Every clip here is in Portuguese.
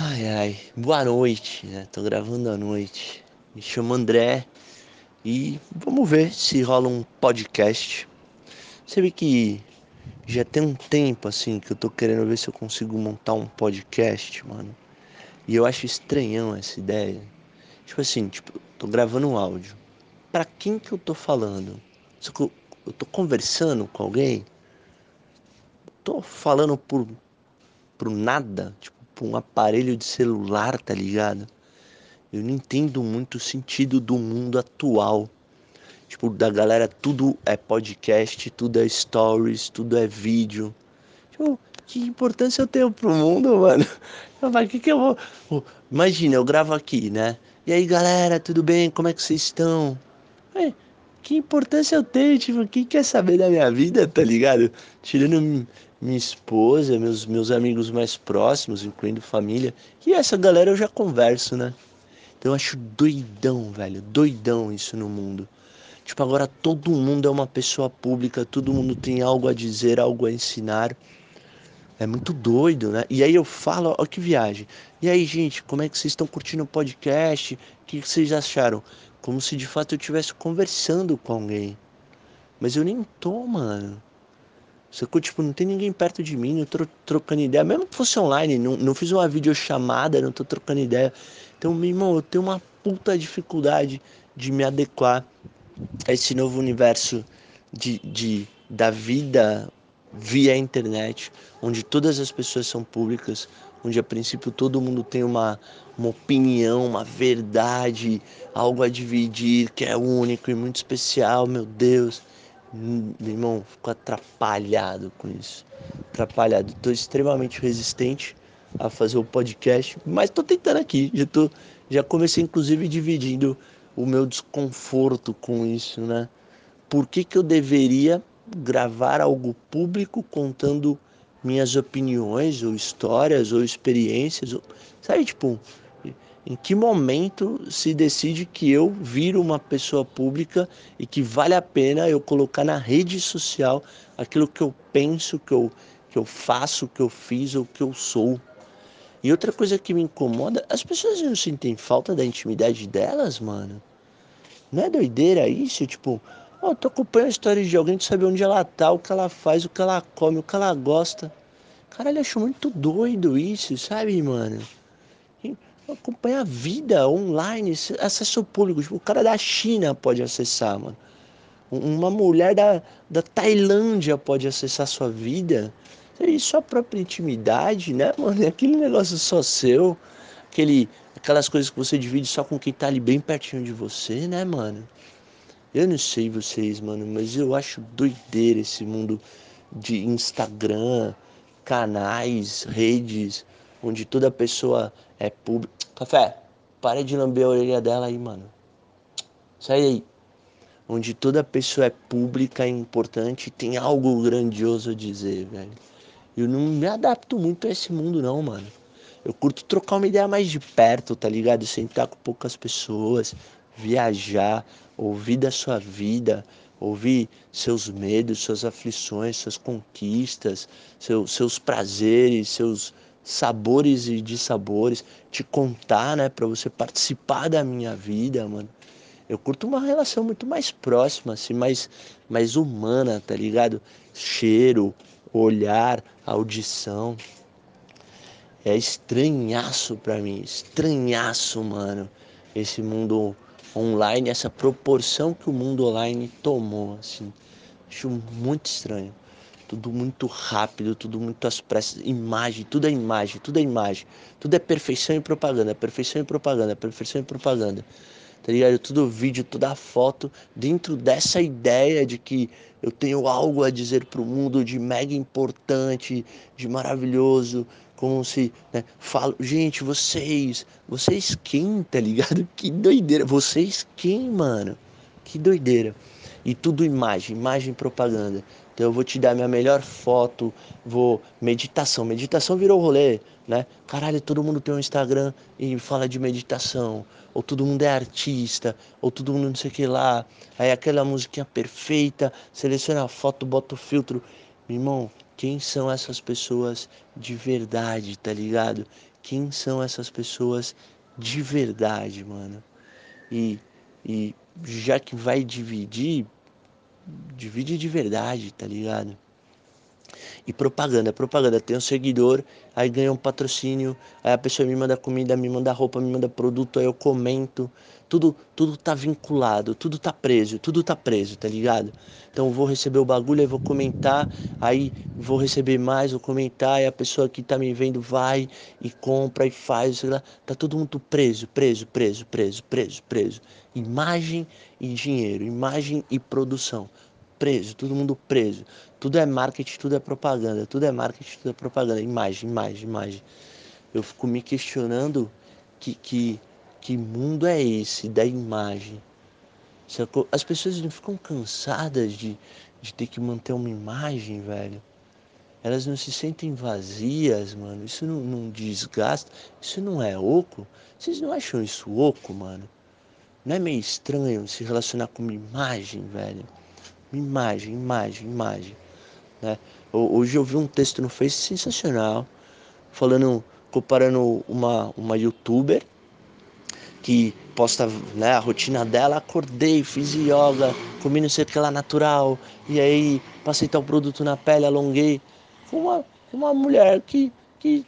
Ai, ai, boa noite, né? Tô gravando à noite. Me chamo André e vamos ver se rola um podcast. Você vê que já tem um tempo assim que eu tô querendo ver se eu consigo montar um podcast, mano. E eu acho estranhão essa ideia. Tipo assim, tipo, tô gravando um áudio. Pra quem que eu tô falando? Só que eu, eu tô conversando com alguém? Tô falando por, por nada, tipo, por um aparelho de celular, tá ligado? Eu não entendo muito o sentido do mundo atual. Tipo, da galera, tudo é podcast, tudo é stories, tudo é vídeo. Tipo, que importância eu tenho pro mundo, mano? Falo, que que eu vou... Imagina, eu gravo aqui, né? E aí, galera, tudo bem? Como é que vocês estão? É, que importância eu tenho? Tipo, quem quer saber da minha vida, tá ligado? Tirando minha esposa, meus, meus amigos mais próximos, incluindo família. E essa galera eu já converso, né? Então eu acho doidão, velho, doidão isso no mundo. Tipo, agora todo mundo é uma pessoa pública, todo mundo tem algo a dizer, algo a ensinar. É muito doido, né? E aí eu falo, ó que viagem. E aí, gente, como é que vocês estão curtindo o podcast? O que vocês acharam? Como se de fato eu estivesse conversando com alguém. Mas eu nem tô, mano. Sacou? Tipo, não tem ninguém perto de mim, não tô trocando ideia. Mesmo que fosse online, não, não fiz uma videochamada, não tô trocando ideia. Então, meu irmão, eu tenho uma puta dificuldade de me adequar a esse novo universo de, de, da vida via internet, onde todas as pessoas são públicas, onde a princípio todo mundo tem uma, uma opinião, uma verdade, algo a dividir que é único e muito especial, meu Deus. Meu irmão, fico atrapalhado com isso. Atrapalhado. Estou extremamente resistente a fazer o podcast, mas estou tentando aqui. Já, tô, já comecei, inclusive, dividindo o meu desconforto com isso, né? Por que, que eu deveria gravar algo público contando minhas opiniões, ou histórias, ou experiências? Ou, sabe, tipo, em que momento se decide que eu viro uma pessoa pública e que vale a pena eu colocar na rede social aquilo que eu penso, que eu, que eu faço, que eu fiz ou que eu sou? E outra coisa que me incomoda, as pessoas não sentem falta da intimidade delas, mano? Não é doideira isso? Tipo, eu tô acompanhando a história de alguém, de saber onde ela tá, o que ela faz, o que ela come, o que ela gosta. Caralho, acho muito doido isso, sabe, mano? Acompanha a vida online, acesso público. Tipo, o cara da China pode acessar, mano. Uma mulher da, da Tailândia pode acessar sua vida. E sua própria intimidade, né, mano? É aquele negócio só seu. Aquele, aquelas coisas que você divide só com quem tá ali bem pertinho de você, né, mano? Eu não sei vocês, mano, mas eu acho doideira esse mundo de Instagram, canais, redes, onde toda pessoa é pública. Café, para de lamber a orelha dela aí, mano. Sai aí. Onde toda pessoa é pública, é importante, tem algo grandioso a dizer, velho. Eu não me adapto muito a esse mundo, não, mano. Eu curto trocar uma ideia mais de perto, tá ligado? Sentar com poucas pessoas, viajar, ouvir da sua vida, ouvir seus medos, suas aflições, suas conquistas, seu, seus prazeres, seus sabores e dissabores, te contar, né, para você participar da minha vida, mano. Eu curto uma relação muito mais próxima, assim, mais, mais humana, tá ligado? Cheiro, olhar, audição. É estranhaço para mim, estranhaço, mano, esse mundo online, essa proporção que o mundo online tomou, assim. Acho muito estranho tudo muito rápido, tudo muito às pressas, imagem, tudo é imagem, tudo é imagem, tudo é perfeição e propaganda, perfeição e propaganda, perfeição e propaganda. Tá ligado? Tudo vídeo, toda foto, dentro dessa ideia de que eu tenho algo a dizer pro mundo de mega importante, de maravilhoso, como se, né, falo, gente, vocês, vocês quem, tá ligado? Que doideira, vocês quem, mano? Que doideira. E tudo imagem, imagem propaganda. Então eu vou te dar minha melhor foto, vou meditação, meditação virou rolê, né? Caralho, todo mundo tem um Instagram e fala de meditação, ou todo mundo é artista, ou todo mundo não sei o que lá. Aí aquela musiquinha perfeita, seleciona a foto, bota o filtro. Meu irmão, quem são essas pessoas de verdade, tá ligado? Quem são essas pessoas de verdade, mano? E, e já que vai dividir, divide de verdade, tá ligado? E propaganda, propaganda. Tem um seguidor, aí ganha um patrocínio, aí a pessoa me manda comida, me manda roupa, me manda produto, aí eu comento. Tudo, tudo tá vinculado, tudo tá preso, tudo tá preso, tá ligado? Então vou receber o bagulho, aí vou comentar, aí vou receber mais, vou comentar, aí a pessoa que tá me vendo vai e compra e faz, sei lá. Tá todo mundo preso, preso, preso, preso, preso, preso. Imagem e dinheiro, imagem e produção preso, todo mundo preso. Tudo é marketing, tudo é propaganda, tudo é marketing, tudo é propaganda, imagem, imagem, imagem. Eu fico me questionando que, que, que mundo é esse da imagem. As pessoas não ficam cansadas de, de ter que manter uma imagem, velho. Elas não se sentem vazias, mano. Isso não, não desgasta. Isso não é oco. Vocês não acham isso oco, mano? Não é meio estranho se relacionar com uma imagem, velho? Imagem, imagem, imagem. Né? Hoje eu vi um texto no Face sensacional, falando, comparando uma, uma youtuber que posta né, a rotina dela, acordei, fiz yoga, comi não sei o que lá natural, e aí passei tal produto na pele, alonguei. Com uma, uma mulher que, que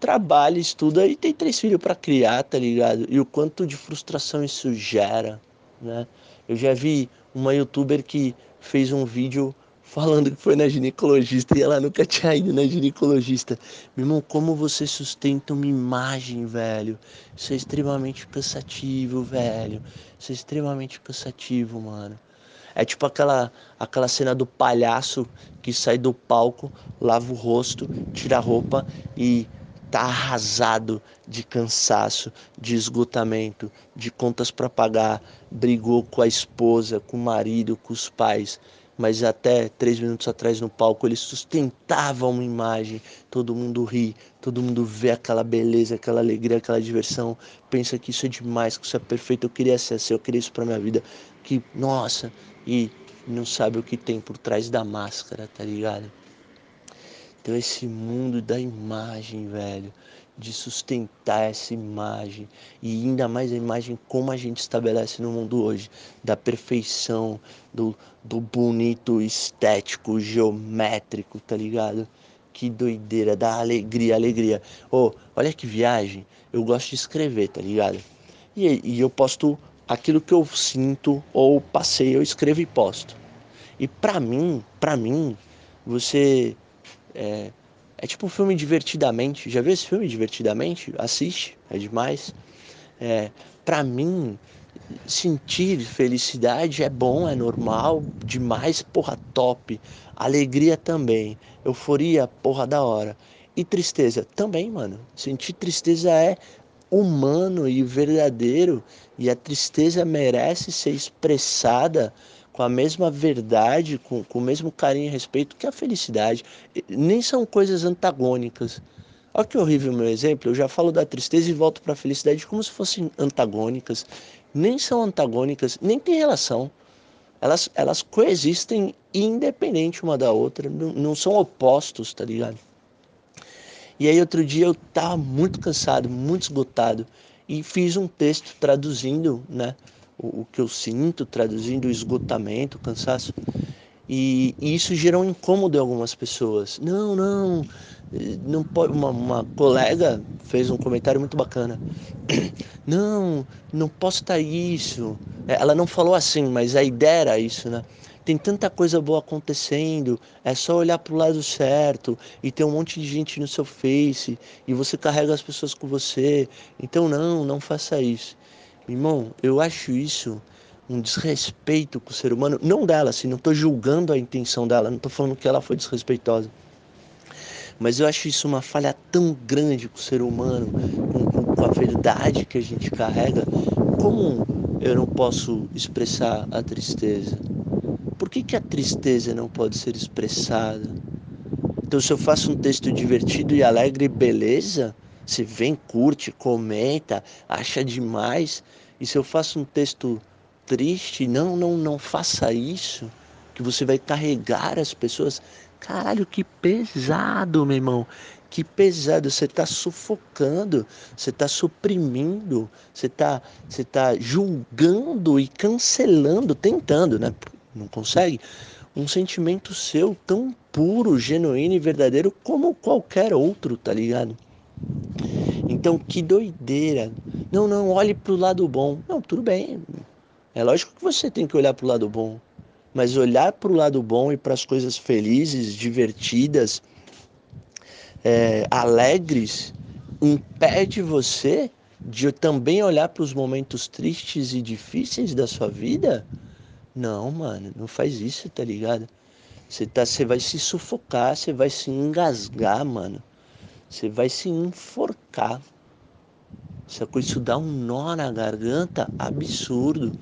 trabalha, estuda e tem três filhos para criar, tá ligado? E o quanto de frustração isso gera, né? Eu já vi uma youtuber que fez um vídeo falando que foi na ginecologista e ela nunca tinha ido na ginecologista. Meu irmão, como você sustenta uma imagem, velho? Isso é extremamente cansativo, velho. Isso é extremamente cansativo, mano. É tipo aquela, aquela cena do palhaço que sai do palco, lava o rosto, tira a roupa e tá arrasado de cansaço, de esgotamento, de contas para pagar, brigou com a esposa, com o marido, com os pais, mas até três minutos atrás no palco ele sustentava uma imagem, todo mundo ri, todo mundo vê aquela beleza, aquela alegria, aquela diversão, pensa que isso é demais, que isso é perfeito, eu queria ser assim, eu queria isso para minha vida, que nossa, e não sabe o que tem por trás da máscara, tá ligado? Então esse mundo da imagem, velho, de sustentar essa imagem e ainda mais a imagem como a gente estabelece no mundo hoje, da perfeição, do, do bonito estético, geométrico, tá ligado? Que doideira, da alegria, alegria. Oh, olha que viagem, eu gosto de escrever, tá ligado? E, e eu posto aquilo que eu sinto ou passei, eu escrevo e posto. E pra mim, pra mim, você é, é tipo um filme divertidamente. Já viu esse filme divertidamente? Assiste, é demais. É, para mim, sentir felicidade é bom, é normal, demais, porra, top. Alegria também. Euforia, porra, da hora. E tristeza também, mano. Sentir tristeza é humano e verdadeiro. E a tristeza merece ser expressada com a mesma verdade, com, com o mesmo carinho e respeito que a felicidade. Nem são coisas antagônicas. Olha que horrível meu exemplo. Eu já falo da tristeza e volto para a felicidade como se fossem antagônicas. Nem são antagônicas, nem tem relação. Elas, elas coexistem independente uma da outra. Não, não são opostos, tá ligado? E aí outro dia eu tava muito cansado, muito esgotado e fiz um texto traduzindo, né? O, o que eu sinto, traduzindo o esgotamento, o cansaço. E, e, isso gerou um incômodo em algumas pessoas. Não, não, não pode. Uma, uma colega fez um comentário muito bacana. Não, não posso estar isso. Ela não falou assim, mas a ideia era isso, né? Tem tanta coisa boa acontecendo, é só olhar para o lado certo e ter um monte de gente no seu face e você carrega as pessoas com você. Então, não, não faça isso. Irmão, eu acho isso um desrespeito com o ser humano, não dela, assim, não estou julgando a intenção dela, não estou falando que ela foi desrespeitosa. Mas eu acho isso uma falha tão grande com o ser humano, com, com a verdade que a gente carrega. Como eu não posso expressar a tristeza? Por que, que a tristeza não pode ser expressada? Então, se eu faço um texto divertido e alegre, beleza? Você vem, curte, comenta, acha demais. E se eu faço um texto triste, não, não, não faça isso, que você vai carregar as pessoas. Caralho, que pesado, meu irmão. Que pesado, você está sufocando, você está suprimindo, você está você tá julgando e cancelando, tentando, né? Não consegue? Um sentimento seu tão puro, genuíno e verdadeiro como qualquer outro, tá ligado? Então, que doideira. Não, não, olhe pro lado bom. Não, tudo bem. É lógico que você tem que olhar pro lado bom. Mas olhar pro lado bom e para as coisas felizes, divertidas, é, alegres, impede você de também olhar para os momentos tristes e difíceis da sua vida? Não, mano, não faz isso, tá ligado? Você tá, você vai se sufocar, você vai se engasgar, mano. Você vai se enforcar. Sacou? Isso dá um nó na garganta absurdo.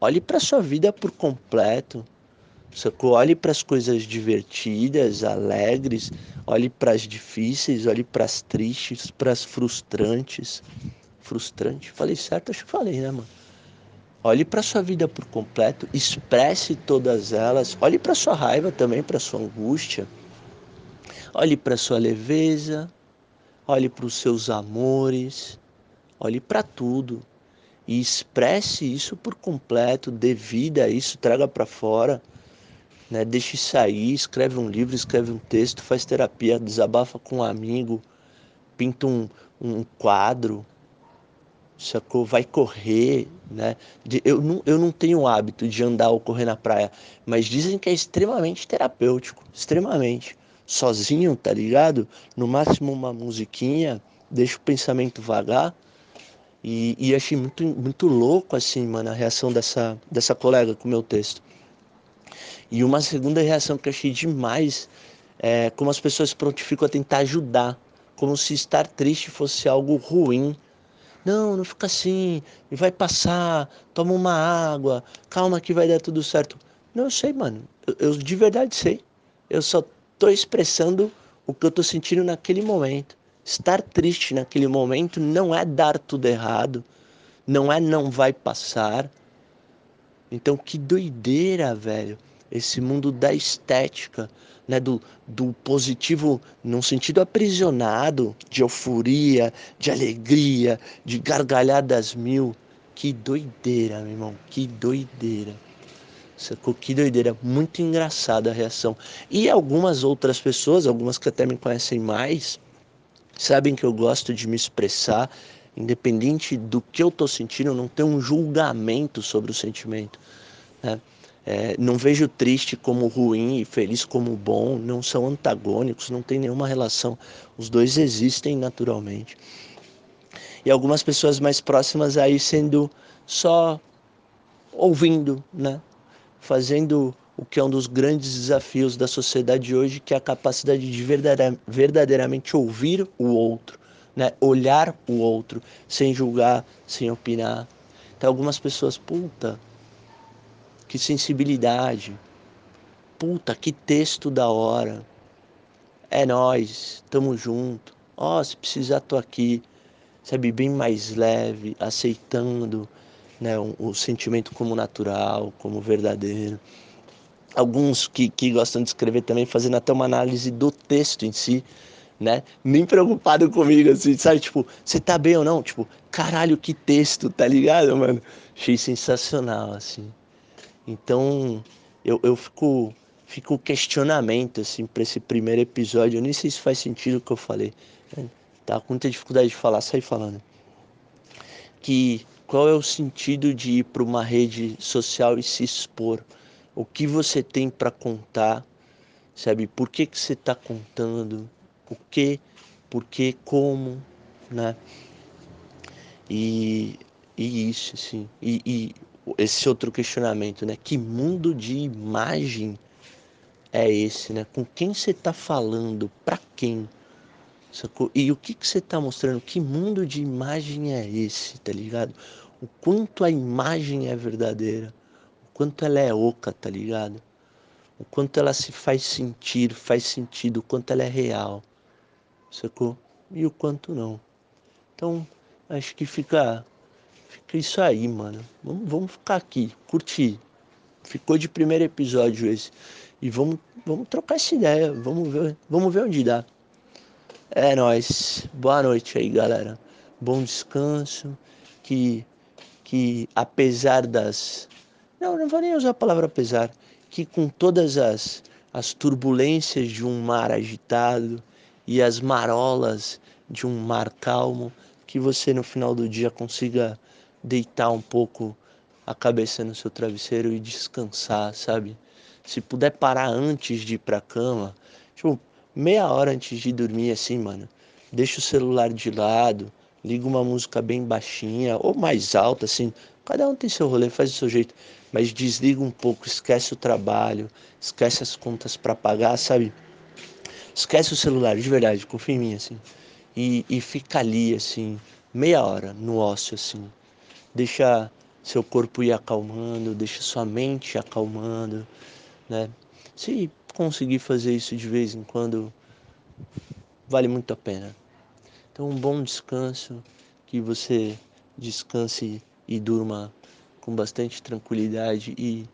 Olhe para sua vida por completo. Sacou? Olhe para as coisas divertidas, alegres, olhe para as difíceis, olhe para as tristes, para as frustrantes. Frustrante? Falei certo? Acho que falei, né, mano? Olhe para sua vida por completo, expresse todas elas. Olhe para sua raiva também, para sua angústia. Olhe para sua leveza, olhe para os seus amores, olhe para tudo e expresse isso por completo, dê vida a isso, traga para fora, né? Deixe sair, escreve um livro, escreve um texto, faz terapia, desabafa com um amigo, pinta um, um quadro, sacou? Vai correr, né? Eu não, eu não tenho o hábito de andar ou correr na praia, mas dizem que é extremamente terapêutico, extremamente sozinho, tá ligado? No máximo uma musiquinha, deixa o pensamento vagar. E, e achei muito, muito louco, assim, mano, a reação dessa, dessa colega com o meu texto. E uma segunda reação que achei demais é como as pessoas prontificam a tentar ajudar, como se estar triste fosse algo ruim. Não, não fica assim, vai passar, toma uma água, calma que vai dar tudo certo. Não, eu sei, mano, eu, eu de verdade sei. Eu só estou expressando o que eu estou sentindo naquele momento. Estar triste naquele momento não é dar tudo errado, não é não vai passar. Então, que doideira, velho. Esse mundo da estética, né, do, do positivo num sentido aprisionado, de euforia, de alegria, de gargalhadas mil. Que doideira, meu irmão, que doideira. Sacou? Que doideira, muito engraçada a reação. E algumas outras pessoas, algumas que até me conhecem mais, sabem que eu gosto de me expressar, independente do que eu tô sentindo, não tem um julgamento sobre o sentimento. Né? É, não vejo triste como ruim e feliz como bom, não são antagônicos, não tem nenhuma relação. Os dois existem naturalmente. E algumas pessoas mais próximas aí sendo só ouvindo, né? fazendo o que é um dos grandes desafios da sociedade hoje, que é a capacidade de verdadeiramente ouvir o outro, né? olhar o outro, sem julgar, sem opinar. Então, algumas pessoas, puta, que sensibilidade, puta, que texto da hora, é nós, tamo junto, ó, oh, se precisar tô aqui, sabe, bem mais leve, aceitando, né, o sentimento como natural, como verdadeiro. Alguns que, que gostam de escrever também fazendo até uma análise do texto em si, né? Nem preocupado comigo, assim, sabe? Tipo, você tá bem ou não? Tipo, caralho, que texto, tá ligado, mano? Achei sensacional, assim. Então, eu, eu fico, fico questionamento, assim, pra esse primeiro episódio. Eu nem sei se faz sentido o que eu falei. Tá com muita dificuldade de falar, sai falando. Que qual é o sentido de ir para uma rede social e se expor? O que você tem para contar? Sabe? Por que, que você está contando? O que? Por que? Como? Né? E, e isso, assim. E, e esse outro questionamento, né? Que mundo de imagem é esse, né? Com quem você está falando? Para quem? Sacou? E o que, que você está mostrando? Que mundo de imagem é esse, tá ligado? O quanto a imagem é verdadeira, quanto ela é oca, tá ligado? O quanto ela se faz sentir, faz sentido, o quanto ela é real, sacou? E o quanto não. Então, acho que fica, fica isso aí, mano. Vamos, vamos ficar aqui, curtir. Ficou de primeiro episódio esse. e vamos, vamos trocar essa ideia, vamos ver, vamos ver onde dá. É nóis. Boa noite aí, galera. Bom descanso. Que, que apesar das. Não, não vou nem usar a palavra apesar. Que com todas as, as turbulências de um mar agitado e as marolas de um mar calmo, que você no final do dia consiga deitar um pouco a cabeça no seu travesseiro e descansar, sabe? Se puder parar antes de ir pra cama, tipo, meia hora antes de dormir, assim, mano, deixa o celular de lado, liga uma música bem baixinha ou mais alta, assim. Cada um tem seu rolê, faz do seu jeito, mas desliga um pouco, esquece o trabalho, esquece as contas para pagar, sabe? Esquece o celular, de verdade, confia em mim, assim. E, e fica ali, assim, meia hora no ócio, assim. Deixa seu corpo ir acalmando, deixa sua mente acalmando, né? Se conseguir fazer isso de vez em quando, vale muito a pena. Então, um bom descanso, que você descanse e durma com bastante tranquilidade e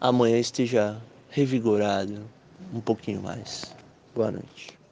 amanhã esteja revigorado um pouquinho mais. Boa noite.